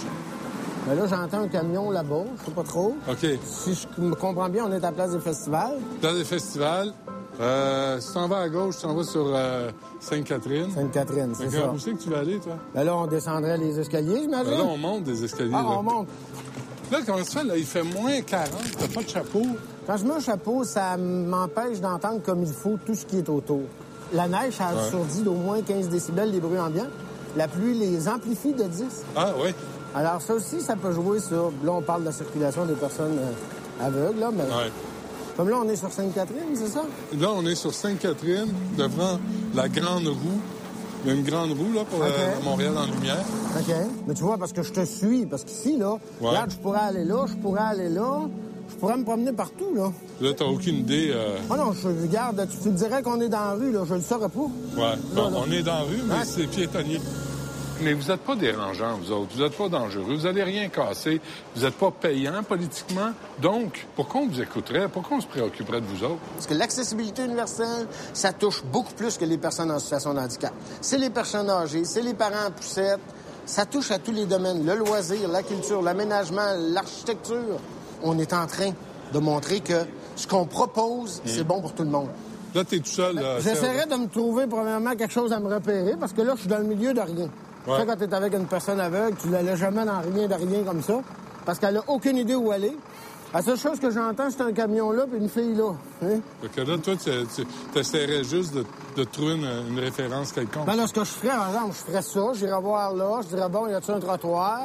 Ben là, j'entends un camion là-bas, je sais pas trop. OK. Si je me comprends bien, on est à la place des festivals. Dans des festivals, euh, si tu t'en vas à gauche, tu t'en vas sur euh, Sainte-Catherine. Sainte-Catherine, c'est ça. Où c'est que tu vas aller, toi? Ben là, on descendrait les escaliers, j'imagine. Ben là, on monte des escaliers. Ah, là. on monte. Là, comment ça fait? Là, il fait moins 40, t'as pas de chapeau? Quand je mets un chapeau, ça m'empêche d'entendre comme il faut tout ce qui est autour. La neige, ça Ouais. d'au moins 15 décibels des bruits ambiants. La pluie les amplifie de 10. Ah, oui. Alors ça aussi, ça peut jouer sur... Là, on parle de la circulation des personnes euh, aveugles, là, mais... Ouais. Comme là, on est sur Sainte-Catherine, c'est ça? Là, on est sur Sainte-Catherine, devant la Grande Roue. Il y a une grande roue, là, pour euh, Montréal en lumière. OK. Mais tu vois, parce que je te suis, parce qu'ici, là, Ouais. regarde, je pourrais aller là, je pourrais aller là, je pourrais me promener partout, là. Là, t'as aucune idée. euh, Ah non, je regarde, tu te dirais qu'on est dans la rue, là, je le saurais pas. Ouais. Bon, on est dans la rue, mais c'est piétonnier. Mais vous n'êtes pas dérangeants, vous autres. Vous n'êtes pas dangereux. Vous n'allez rien casser. Vous n'êtes pas payant politiquement. Donc, pourquoi on vous écouterait? Pourquoi on se préoccuperait de vous autres? Parce que l'accessibilité universelle, ça touche beaucoup plus que les personnes en situation de handicap. C'est les personnes âgées, c'est les parents en poussette. Ça touche à tous les domaines. Le loisir, la culture, l'aménagement, l'architecture. On est en train de montrer que ce qu'on propose, c'est bon pour tout le monde. Là, t'es tout seul. là, J'essaierais de me trouver, premièrement, quelque chose à me repérer, parce que là, je suis dans le milieu de rien. Tu Ouais. sais, quand t'es avec une personne aveugle, tu la laisses jamais dans rien de rien comme ça, parce qu'elle a aucune idée où aller. La seule chose que j'entends, c'est un camion là puis une fille là. Hein? Que là, toi, tu essaierais juste de, de trouver une, une référence quelconque. Ben là, ce que je ferais, par exemple, je ferais ça, j'irais voir là, je dirais, bon, y a-tu un trottoir?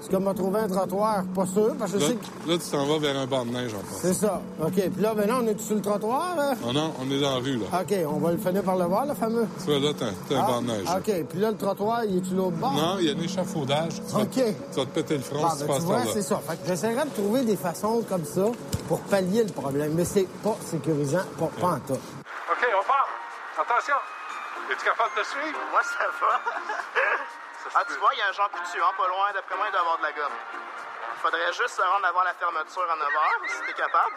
Est-ce qu'on m'a trouvé un trottoir? Pas sûr, parce que je Là, sais que... là, tu t'en vas vers un banc de neige, en fait. C'est ça. OK. Puis là, ben là, on est sur le trottoir, là? Oh non, on est dans la rue, là. OK, on va le finir par le voir, le fameux. Tu vois, là, t'as un Ah, banc de neige. là. OK. Puis là, le trottoir, il est-tu l'autre bord? Non, il y a un échafaudage. Tu vas, OK. tu vas te péter le front Ah, si tu ben, passes tu par vois, là. c'est ça. Fait que j'essaierais de trouver des façons comme ça pour pallier le problème. Mais c'est pas sécurisant, pas, pas en tout. OK, on part. Attention. Es-tu capable de suivre? Moi, ça va. ah, tu vois, il y a un Jean Coutu, hein, pas loin. D'après moi, il doit avoir de la gomme. Faudrait juste se rendre avant la fermeture à 9 h, si t'es capable.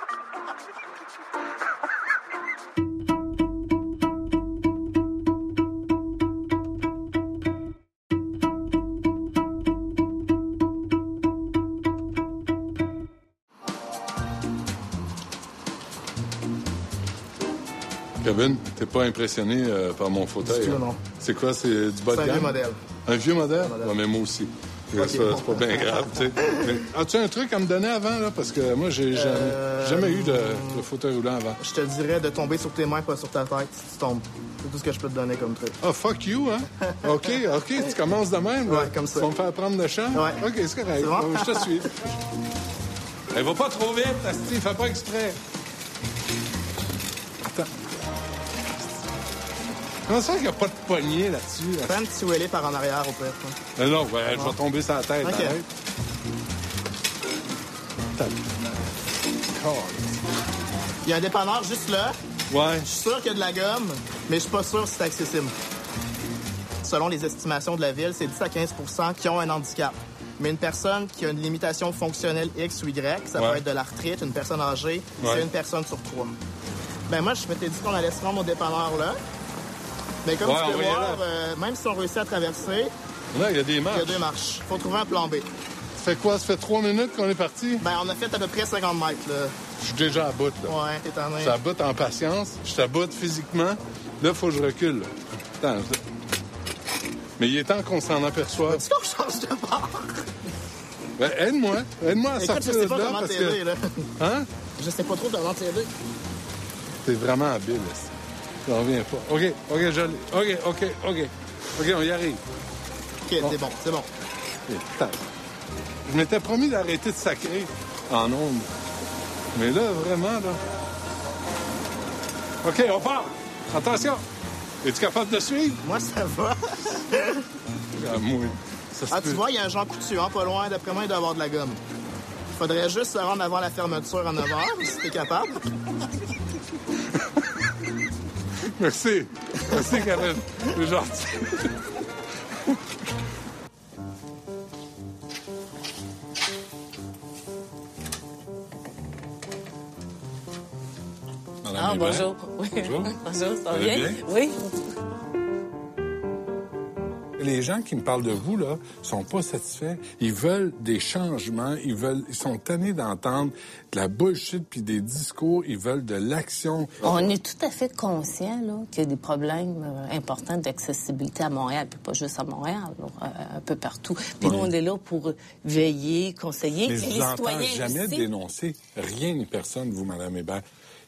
Kevin, t'es pas impressionné euh, par mon fauteuil? Hein? non. C'est quoi? C'est du bas de C'est un vieux modèle. Un vieux modèle? modèle. Ouais, mais moi aussi. Ok, c'est pas bien grave, tu sais. As-tu un truc à me donner avant, là? Parce que moi, j'ai jamais, Euh, jamais eu de, de fauteuil roulant avant. Je te dirais de tomber sur tes mains, pas sur ta tête, si tu tombes. C'est tout ce que je peux te donner comme truc. Ah, fuck you, hein? OK, OK, tu commences de même, là? Ouais, comme ça. Tu vas me faire prendre le champ? Ouais. OK, c'est correct. Bon? Je te suis. Elle va pas trop vite, Asti, fais pas exprès. Comment ça qu'il n'y a pas de poignée là-dessus? Fais un petit wheelie par en arrière, au pire. Mais non, ouais, je vais tomber sur la tête, OK. arrête. Attends. Il y a un dépanneur juste là. Ouais. Je suis sûr qu'il y a de la gomme, mais je suis pas sûr si c'est accessible. Selon les estimations de la ville, c'est 10 à 15% qui ont un handicap. Mais une personne qui a une limitation fonctionnelle X ou Y, ça Ouais. peut être de l'arthrite, une personne âgée, Ouais. c'est une personne sur trois. Ben moi, je m'étais dit qu'on allait se rendre au dépanneur là. Mais comme Ouais, tu on peux voir, euh, même si on réussit à traverser, Là, il y a des il y marches. a deux marches. Faut trouver un plan B. Ça fait quoi? Ça fait trois minutes qu'on est parti? Ben, on a fait à peu près 50 mètres, là. Je suis déjà à bout, là. Ouais, t'es en Je suis à bout en patience. Je suis à bout physiquement. Là, il faut que je recule. là. Attends. je- Mais il est temps qu'on s'en aperçoive. Est-ce qu'on change de bord? Ben, aide-moi. Aide-moi à Écoute, sortir je sais de pas là comment parce t'aider, que... là. Hein? Je sais pas trop comment t'aider. T'es vraiment habile, esti. J'en reviens pas. OK, OK, je. OK, OK, OK. OK, on y arrive. OK, c'est bon, c'est bon. Putain, Je m'étais promis d'arrêter de sacrer en ondes. Mais là, vraiment, là... OK, on part. Attention. Es-tu capable de suivre? Moi, ça va. Ah, moi, ça Ah, tu peut. vois, il y a un Jean Coutu, hein, pas loin. D'après moi, il doit avoir de la gomme. Faudrait juste se rendre avant la fermeture à 9 h, si t'es capable. Merci. Merci, Karen. C'est gentil. Madame Ah, Hébert. bonjour. Oui. Bonjour. bonjour, ça va bien? bien? Oui. Les gens qui me parlent de vous, là, sont pas satisfaits. Ils veulent des changements. Ils veulent, ils sont tannés d'entendre de la bullshit puis des discours. Ils veulent de l'action. On est tout à fait conscient là, qu'il y a des problèmes euh, importants d'accessibilité à Montréal, puis pas juste à Montréal, là, euh, un peu partout. Puis nous, on est là pour veiller, conseiller. Mais je les vous entends citoyens jamais aussi. dénoncer rien ni personne, vous, Madame Hébert.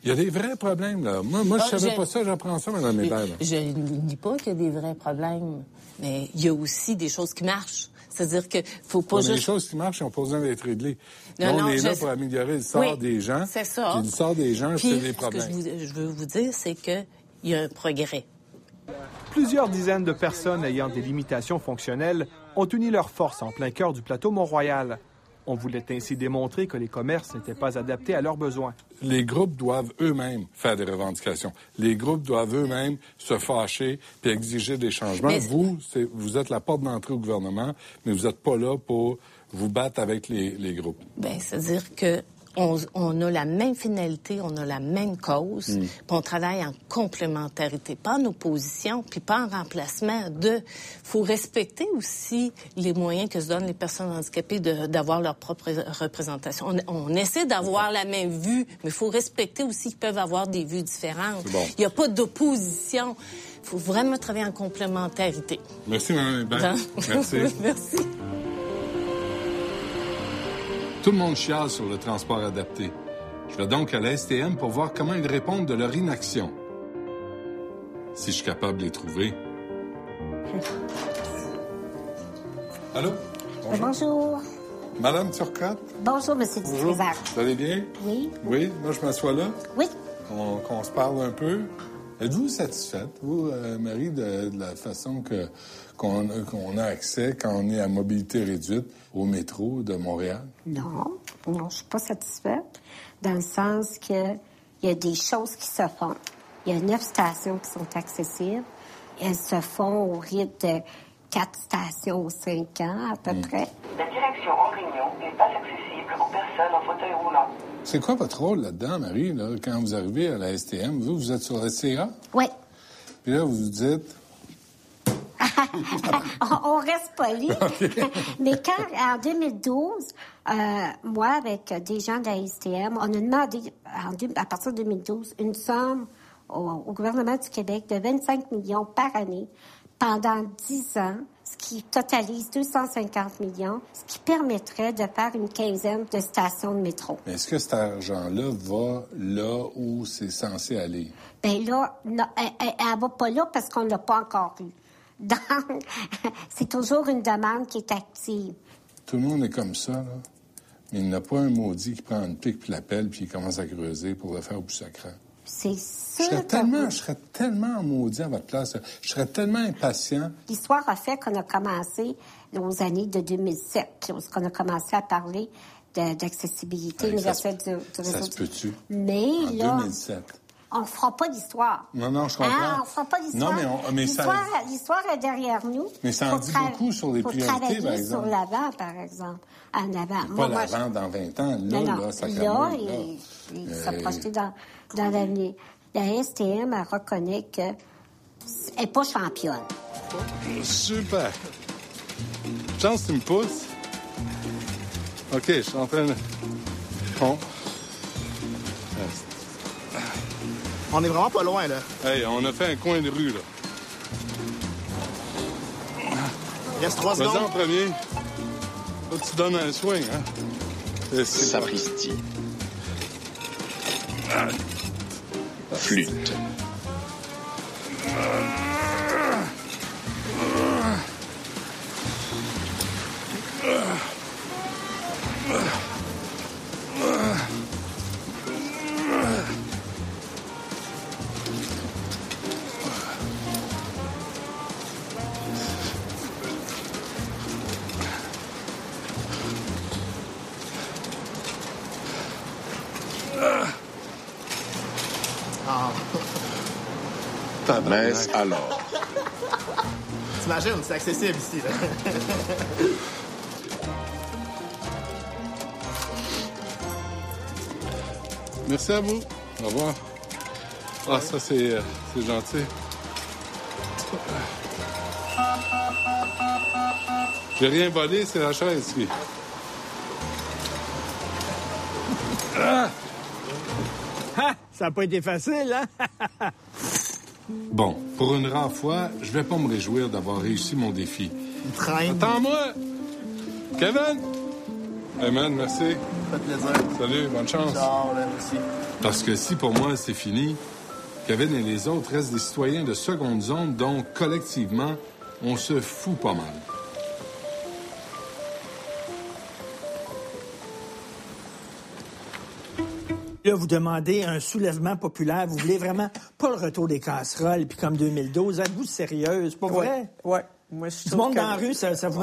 Il y a des vrais problèmes, là. Moi, moi je Ah, savais j'ai- pas ça, j'apprends ça, Madame Hébert. Je ne dis pas qu'il y a des vrais problèmes, mais il y a aussi des choses qui marchent. C'est-à-dire que faut pas juste... des choses qui marchent, ils n'ont pas besoin d'être réglées. Non, on est je là pour améliorer le sort Oui, des gens. C'est ça. Puis le sort des gens, c'est des ce que problèmes. je, vous- je veux vous dire, c'est qu'il y a un progrès. Plusieurs dizaines de personnes ayant des limitations fonctionnelles ont uni leurs forces en plein cœur du plateau Mont-Royal. On voulait ainsi démontrer que les commerces n'étaient pas adaptés à leurs besoins. Les groupes doivent eux-mêmes faire des revendications. Les groupes doivent eux-mêmes se fâcher puis exiger des changements. Mais- Vous, c'est- vous êtes la porte d'entrée au gouvernement, mais vous n'êtes pas là pour vous battre avec les, les groupes. Ben, c'est-à-dire que on, on a la même finalité, on a la même cause, Mm. puis on travaille en complémentarité, pas en opposition, puis pas en remplacement de. faut respecter aussi les moyens que se donnent les personnes handicapées de- d'avoir leur propre représentation. On, on essaie d'avoir la même vue, mais il faut respecter aussi qu'ils peuvent avoir des vues différentes. C'est bon. Il n'y a pas d'opposition. Il faut vraiment travailler en complémentarité. Merci, Mme? Merci. Merci. Tout le monde chiale sur le transport adapté. Je vais donc à la STM pour voir comment ils répondent de leur inaction. Si je suis capable de les trouver. Allô? Bonjour. Madame Turcotte? Bonjour, Monsieur Bonjour. Vous allez bien? Oui. Oui, moi je m'assois là. Oui. Qu'on qu'on se parle un peu. Êtes-vous satisfaite, vous, euh, Marie, de, de la façon que qu'on a, qu'on a accès quand on est à mobilité réduite au métro de Montréal? Non, non, je suis pas satisfaite, dans le sens que il y a des choses qui se font. Il y a neuf stations qui sont accessibles. Elles se font au rythme de quatre stations aux cinq ans, à peu Hmm. près. La direction en réunion n'est pas accessible aux personnes en fauteuil roulant. C'est quoi votre rôle là-dedans, Marie, là, quand vous arrivez à la STM? Vous, vous êtes sur la CA? Oui. Puis là, vous vous dites... on, reste poli. Mais quand, en 2012, euh, moi, avec des gens de la STM, on a demandé, en à partir de 2012, une somme au, au gouvernement du Québec de 25 millions par année pendant 10 ans, ce qui totalise 250 millions, ce qui permettrait de faire une quinzaine de stations de métro. Est-ce que cet argent-là va là où c'est censé aller? Ben là, non, elle, elle, elle va pas là parce qu'on l'a pas encore eu. Donc, c'est toujours une demande qui est active. Tout le monde est comme ça, là. Mais il n'y a pas un maudit qui prend une pique puis l'appelle puis il commence à creuser pour le faire au plus sacré. C'est Je sûr. serais que tellement, je serais tellement maudit à votre place. Je serais tellement impatient. L'histoire a fait qu'on a commencé aux années de 2007, lorsqu'on a commencé à parler d'accessibilité Hey, ça se- universelle du, du Ça réseau. se peut-tu? Mais En là, 2007. On ne fera pas d'histoire. Non, non, je comprends. Hein, on fera pas d'histoire. Non, mais on- mais ça- L'histoire l'histoire est derrière nous. Mais ça en dit tra- beaucoup sur les priorités, par exemple. sur l'avant, par exemple. En avant. Pas Moi, moi, je- l'avant dans 20 ans. Là, non, non. là, et, là. et Euh, se projeter dans, dans l'avenir. La STM, elle reconnaît qu'elle n'est pas championne. Super. Chance, tu me pousses. OK, je suis en train de... Bon. On est vraiment pas loin, là. Hey, on a fait un coin de rue, là. Reste trois Vas-y en secondes. premier. Là, tu donnes un swing, hein? C'est Sapristi. Flûte. Ah. Mais alors, T'imagines, c'est accessible ici, là. Merci à vous. Au revoir. Ah, ça, c'est euh, c'est gentil. J'ai rien volé, c'est la chaise qui... Ah! Ah! Ça n'a pas été facile, hein? Bon, pour une rare fois, je vais pas me réjouir d'avoir réussi mon défi. Attends-moi! Kevin! Hey man, merci. Ça fait plaisir. Salut, bonne chance. Ciao, là, merci. Parce que si pour moi c'est fini, Kevin et les autres restent des citoyens de seconde zone dont collectivement on se fout pas mal. Là, vous demandez un soulèvement populaire. Vous voulez vraiment pas le retour des casseroles, puis comme 2012. Êtes-vous sérieuse? Pas vrai? Ouais. Moi, je Du monde que- dans la rue, ça, ça vous,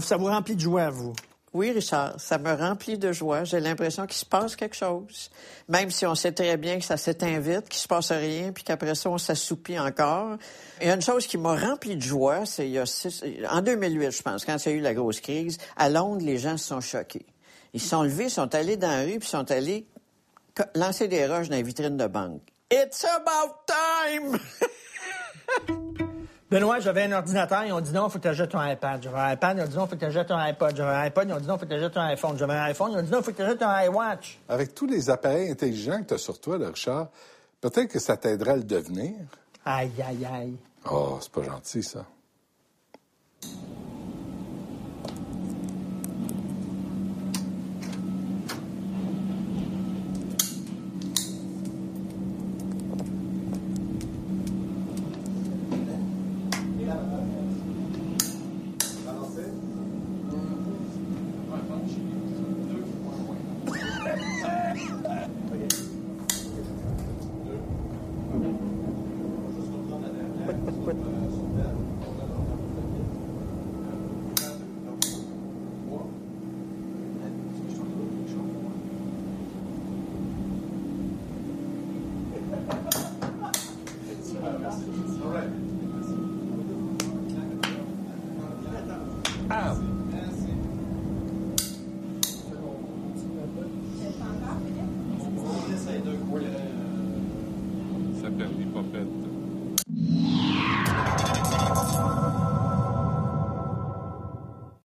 ça, remplit de joie, vous? Oui, Richard, ça me remplit de joie. J'ai l'impression qu'il se passe quelque chose. Même si on sait très bien que ça s'éteint vite, qu'il se passe rien, puis qu'après ça, on s'assoupit encore. Il y a une chose qui m'a rempli de joie, c'est il y a six- en 2008, je pense, quand il y a eu la grosse crise, à Londres, les gens se sont choqués. Ils se sont levés, sont allés dans la rue, puis sont allés lancer des roches dans les vitrines de banque. It's about time! Benoît, j'avais un ordinateur, ils ont dit non, il faut que tu achètes ton iPad. J'avais un iPad, ils ont dit non, il faut que tu achètes ton iPod. J'avais un iPod, ils ont dit non, il faut que tu achètes ton iPhone. J'avais un iPhone, ils ont dit non, il faut que tu achètes ton iWatch. Avec tous les appareils intelligents que tu as sur toi, là, Richard, peut-être que ça t'aiderait à le devenir. Aïe, aïe, aïe. Oh, c'est pas gentil, ça.